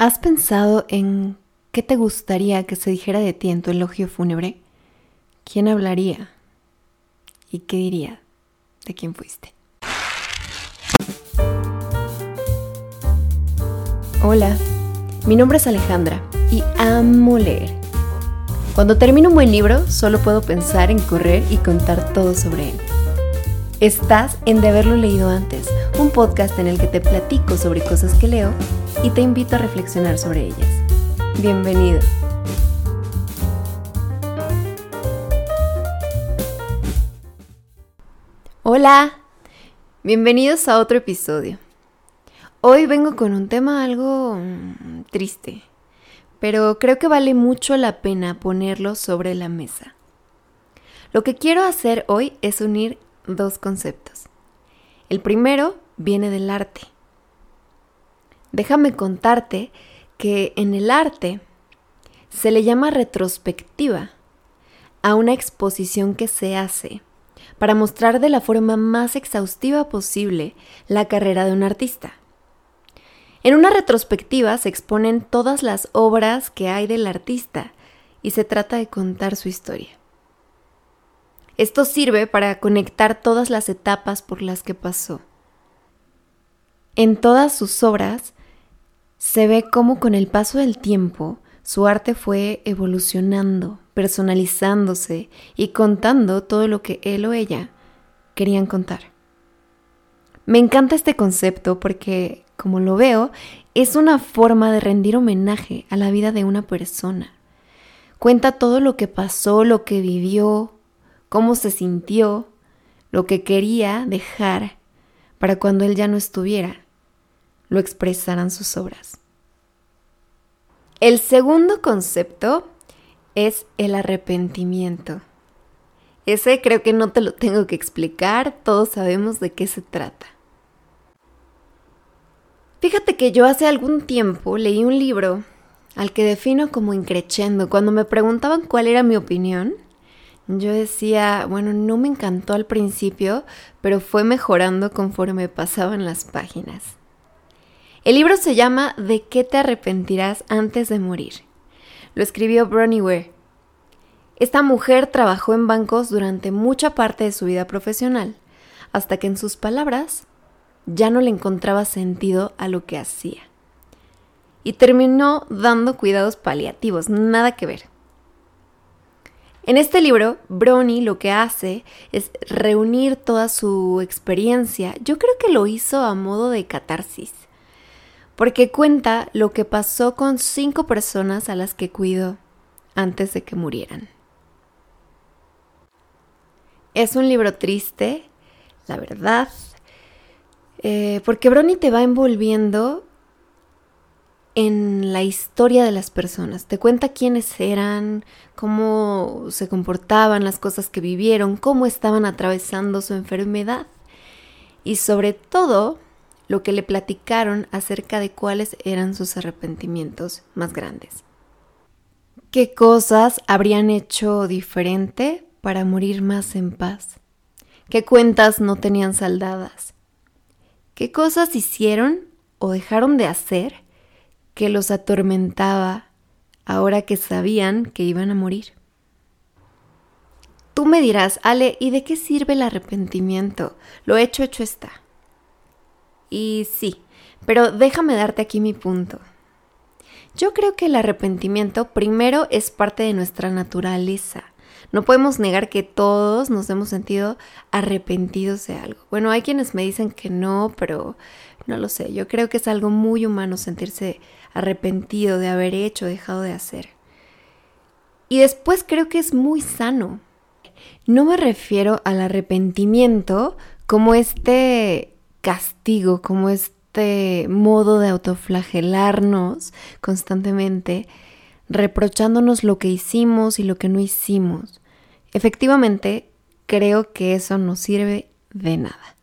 ¿Has pensado en qué te gustaría que se dijera de ti en tu elogio fúnebre? ¿Quién hablaría? ¿Y qué diría de quién fuiste? Hola, mi nombre es Alejandra y amo leer. Cuando termino un buen libro, solo puedo pensar en correr y contar todo sobre él. Estás en De haberlo leído antes, un podcast en el que te platico sobre cosas que leo y te invito a reflexionar sobre ellas. Bienvenido. Hola, bienvenidos a otro episodio. Hoy vengo con un tema algo mm, triste, pero creo que vale mucho la pena ponerlo sobre la mesa. Lo que quiero hacer hoy es unir dos conceptos. El primero viene del arte Déjame contarte que en el arte se le llama retrospectiva a una exposición que se hace para mostrar de la forma más exhaustiva posible la carrera de un artista. En una retrospectiva se exponen todas las obras que hay del artista y se trata de contar su historia. Esto sirve para conectar todas las etapas por las que pasó. En todas sus obras se ve cómo con el paso del tiempo su arte fue evolucionando, personalizándose y contando todo lo que él o ella querían contar. Me encanta este concepto porque, como lo veo, es una forma de rendir homenaje a la vida de una persona. Cuenta todo lo que pasó, lo que vivió, cómo se sintió, lo que quería dejar para cuando él ya no estuviera lo expresarán sus obras. El segundo concepto es el arrepentimiento. Ese creo que no te lo tengo que explicar, todos sabemos de qué se trata. Fíjate que yo hace algún tiempo leí un libro al que defino como increchendo. Cuando me preguntaban cuál era mi opinión, yo decía, bueno, no me encantó al principio, pero fue mejorando conforme pasaban las páginas. El libro se llama ¿De qué te arrepentirás antes de morir? Lo escribió Bronnie Ware. Esta mujer trabajó en bancos durante mucha parte de su vida profesional, hasta que en sus palabras ya no le encontraba sentido a lo que hacía. Y terminó dando cuidados paliativos, nada que ver. En este libro, Bronnie lo que hace es reunir toda su experiencia. Yo creo que lo hizo a modo de catarsis porque cuenta lo que pasó con cinco personas a las que cuidó antes de que murieran. Es un libro triste, la verdad, eh, porque Bronnie te va envolviendo en la historia de las personas. Te cuenta quiénes eran, cómo se comportaban, las cosas que vivieron, cómo estaban atravesando su enfermedad. Y sobre todo, lo que le platicaron acerca de cuáles eran sus arrepentimientos más grandes. ¿Qué cosas habrían hecho diferente para morir más en paz? ¿Qué cuentas no tenían saldadas? ¿Qué cosas hicieron o dejaron de hacer que los atormentaba ahora que sabían que iban a morir? Tú me dirás, Ale, ¿y de qué sirve el arrepentimiento? Lo hecho, hecho está. Y sí, pero déjame darte aquí mi punto. Yo creo que el arrepentimiento primero es parte de nuestra naturaleza. No podemos negar que todos nos hemos sentido arrepentidos de algo. Bueno, hay quienes me dicen que no, pero no lo sé. Yo creo que es algo muy humano sentirse arrepentido de haber hecho, dejado de hacer. Y después creo que es muy sano. No me refiero al arrepentimiento como este castigo, como este modo de autoflagelarnos constantemente, reprochándonos lo que hicimos y lo que no hicimos. Efectivamente, creo que eso no sirve de nada.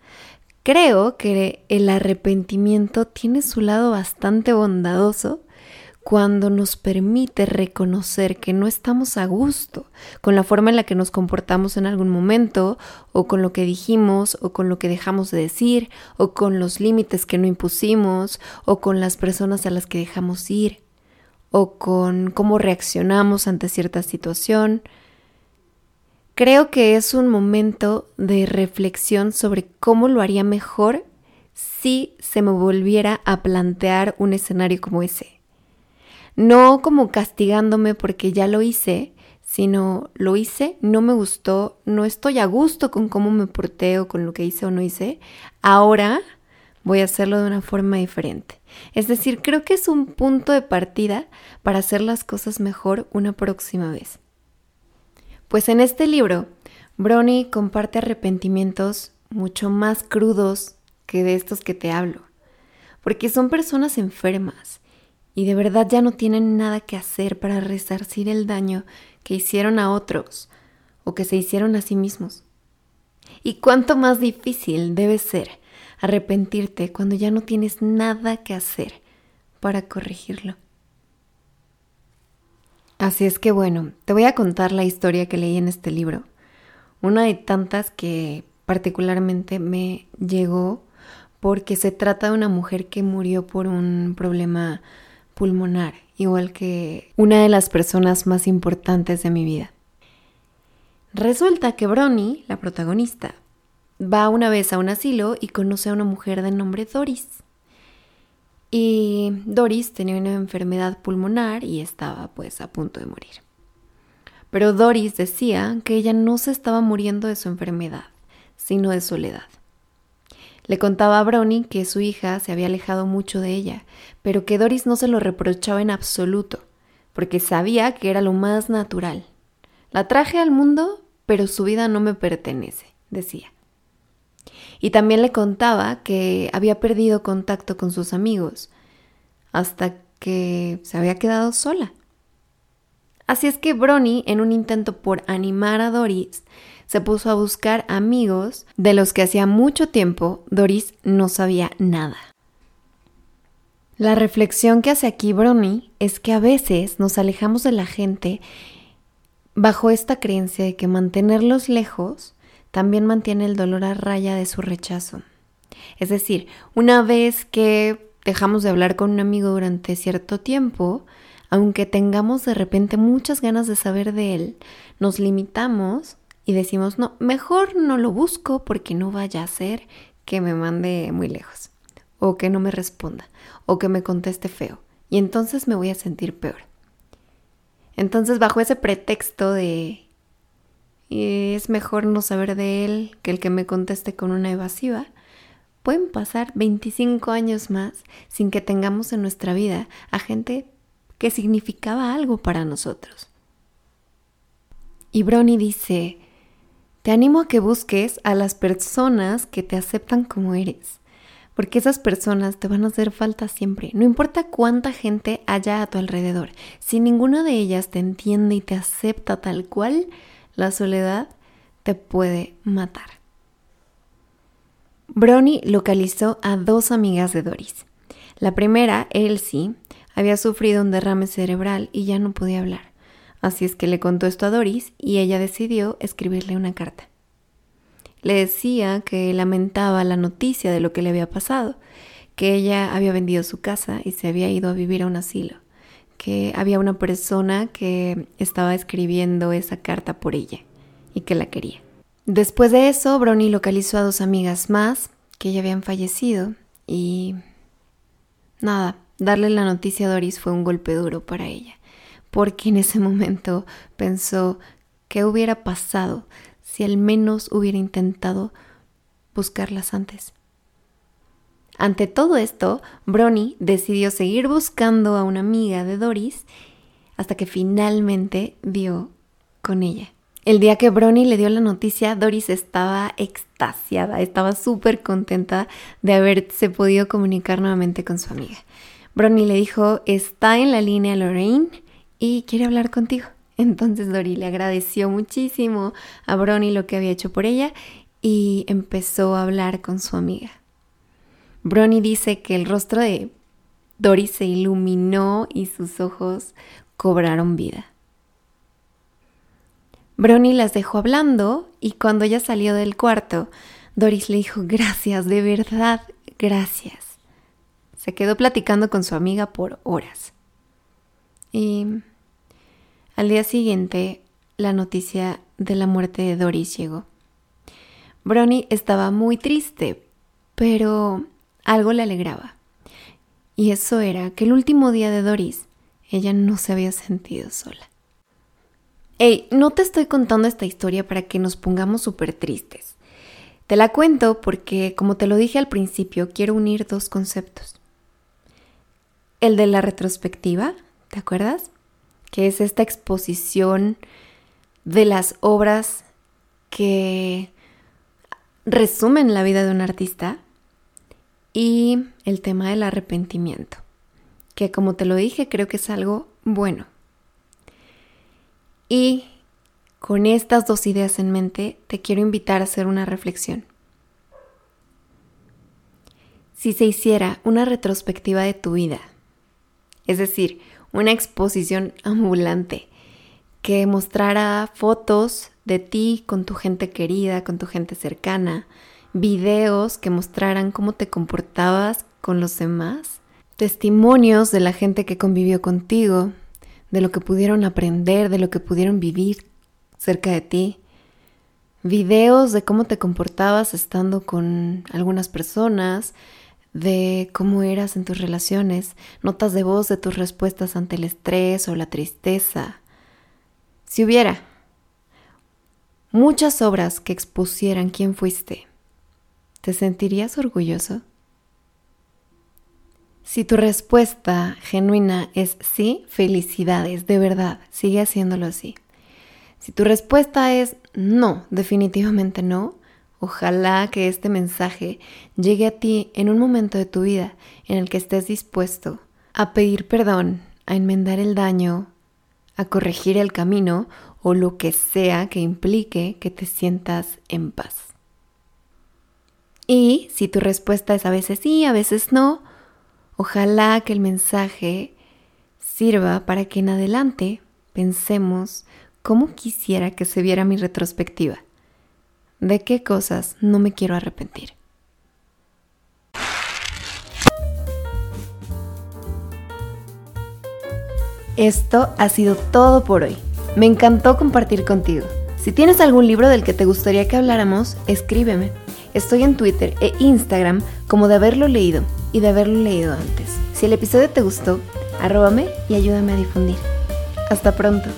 Creo que el arrepentimiento tiene su lado bastante bondadoso cuando nos permite reconocer que no estamos a gusto con la forma en la que nos comportamos en algún momento, o con lo que dijimos, o con lo que dejamos de decir, o con los límites que no impusimos, o con las personas a las que dejamos ir, o con cómo reaccionamos ante cierta situación. Creo que es un momento de reflexión sobre cómo lo haría mejor si se me volviera a plantear un escenario como ese no como castigándome porque ya lo hice, sino lo hice, no me gustó, no estoy a gusto con cómo me porté o con lo que hice o no hice. Ahora voy a hacerlo de una forma diferente. Es decir, creo que es un punto de partida para hacer las cosas mejor una próxima vez. Pues en este libro, Brony comparte arrepentimientos mucho más crudos que de estos que te hablo, porque son personas enfermas y de verdad ya no tienen nada que hacer para resarcir el daño que hicieron a otros o que se hicieron a sí mismos. Y cuánto más difícil debe ser arrepentirte cuando ya no tienes nada que hacer para corregirlo. Así es que bueno, te voy a contar la historia que leí en este libro, una de tantas que particularmente me llegó porque se trata de una mujer que murió por un problema pulmonar, igual que una de las personas más importantes de mi vida. Resulta que Bronnie, la protagonista, va una vez a un asilo y conoce a una mujer de nombre Doris. Y Doris tenía una enfermedad pulmonar y estaba pues a punto de morir. Pero Doris decía que ella no se estaba muriendo de su enfermedad, sino de soledad. Le contaba a Brownie que su hija se había alejado mucho de ella, pero que Doris no se lo reprochaba en absoluto, porque sabía que era lo más natural. La traje al mundo, pero su vida no me pertenece, decía. Y también le contaba que había perdido contacto con sus amigos, hasta que se había quedado sola. Así es que Brony, en un intento por animar a Doris, se puso a buscar amigos de los que hacía mucho tiempo Doris no sabía nada. La reflexión que hace aquí Brony es que a veces nos alejamos de la gente bajo esta creencia de que mantenerlos lejos también mantiene el dolor a raya de su rechazo. Es decir, una vez que dejamos de hablar con un amigo durante cierto tiempo, aunque tengamos de repente muchas ganas de saber de él, nos limitamos y decimos, no, mejor no lo busco porque no vaya a ser que me mande muy lejos, o que no me responda, o que me conteste feo, y entonces me voy a sentir peor. Entonces, bajo ese pretexto de es mejor no saber de él que el que me conteste con una evasiva, pueden pasar 25 años más sin que tengamos en nuestra vida a gente que significaba algo para nosotros. Y Brony dice, te animo a que busques a las personas que te aceptan como eres, porque esas personas te van a hacer falta siempre, no importa cuánta gente haya a tu alrededor, si ninguna de ellas te entiende y te acepta tal cual, la soledad te puede matar. Brony localizó a dos amigas de Doris. La primera, Elsie, había sufrido un derrame cerebral y ya no podía hablar. Así es que le contó esto a Doris y ella decidió escribirle una carta. Le decía que lamentaba la noticia de lo que le había pasado, que ella había vendido su casa y se había ido a vivir a un asilo, que había una persona que estaba escribiendo esa carta por ella y que la quería. Después de eso, Brony localizó a dos amigas más que ya habían fallecido y nada, darle la noticia a Doris fue un golpe duro para ella porque en ese momento pensó qué hubiera pasado si al menos hubiera intentado buscarlas antes. Ante todo esto, Brony decidió seguir buscando a una amiga de Doris hasta que finalmente dio con ella. El día que Brony le dio la noticia, Doris estaba extasiada, estaba súper contenta de haberse podido comunicar nuevamente con su amiga. Brony le dijo, está en la línea Lorraine, quiere hablar contigo. Entonces Dori le agradeció muchísimo a Brony lo que había hecho por ella y empezó a hablar con su amiga. Brony dice que el rostro de Doris se iluminó y sus ojos cobraron vida. Brony las dejó hablando y cuando ella salió del cuarto, Doris le dijo, gracias, de verdad, gracias. Se quedó platicando con su amiga por horas. Y al día siguiente, la noticia de la muerte de Doris llegó. Brony estaba muy triste, pero algo le alegraba. Y eso era que el último día de Doris, ella no se había sentido sola. Hey, no te estoy contando esta historia para que nos pongamos súper tristes. Te la cuento porque, como te lo dije al principio, quiero unir dos conceptos. El de la retrospectiva, ¿te acuerdas? Que es esta exposición de las obras que resumen la vida de un artista. Y el tema del arrepentimiento, que como te lo dije, creo que es algo bueno. Y con estas dos ideas en mente, te quiero invitar a hacer una reflexión. Si se hiciera una retrospectiva de tu vida, es decir, una exposición ambulante que mostrara fotos de ti con tu gente querida, con tu gente cercana, videos que mostraran cómo te comportabas con los demás, testimonios de la gente que convivió contigo, de lo que pudieron aprender, de lo que pudieron vivir cerca de ti, videos de cómo te comportabas estando con algunas personas, de cómo eras en tus relaciones, notas de voz de tus respuestas ante el estrés o la tristeza. Si hubiera muchas obras que expusieran quién fuiste, ¿te sentirías orgulloso? Si tu respuesta genuina es sí, felicidades, de verdad, sigue haciéndolo así. Si tu respuesta es no, definitivamente no, ojalá que este mensaje llegue a ti en un momento de tu vida en el que estés dispuesto a pedir perdón, a enmendar el daño, a corregir el camino o lo que sea que implique que te sientas en paz. Y si tu respuesta es a veces sí, a veces no, Ojalá que el mensaje sirva para que en adelante pensemos cómo quisiera que se viera mi retrospectiva. ¿De qué cosas no me quiero arrepentir? Esto ha sido todo por hoy. Me encantó compartir contigo. Si tienes algún libro del que te gustaría que habláramos, escríbeme. Estoy en Twitter e Instagram como de haberlo leído y de haberlo leído antes. Si el episodio te gustó, arróbame y ayúdame a difundir. Hasta pronto.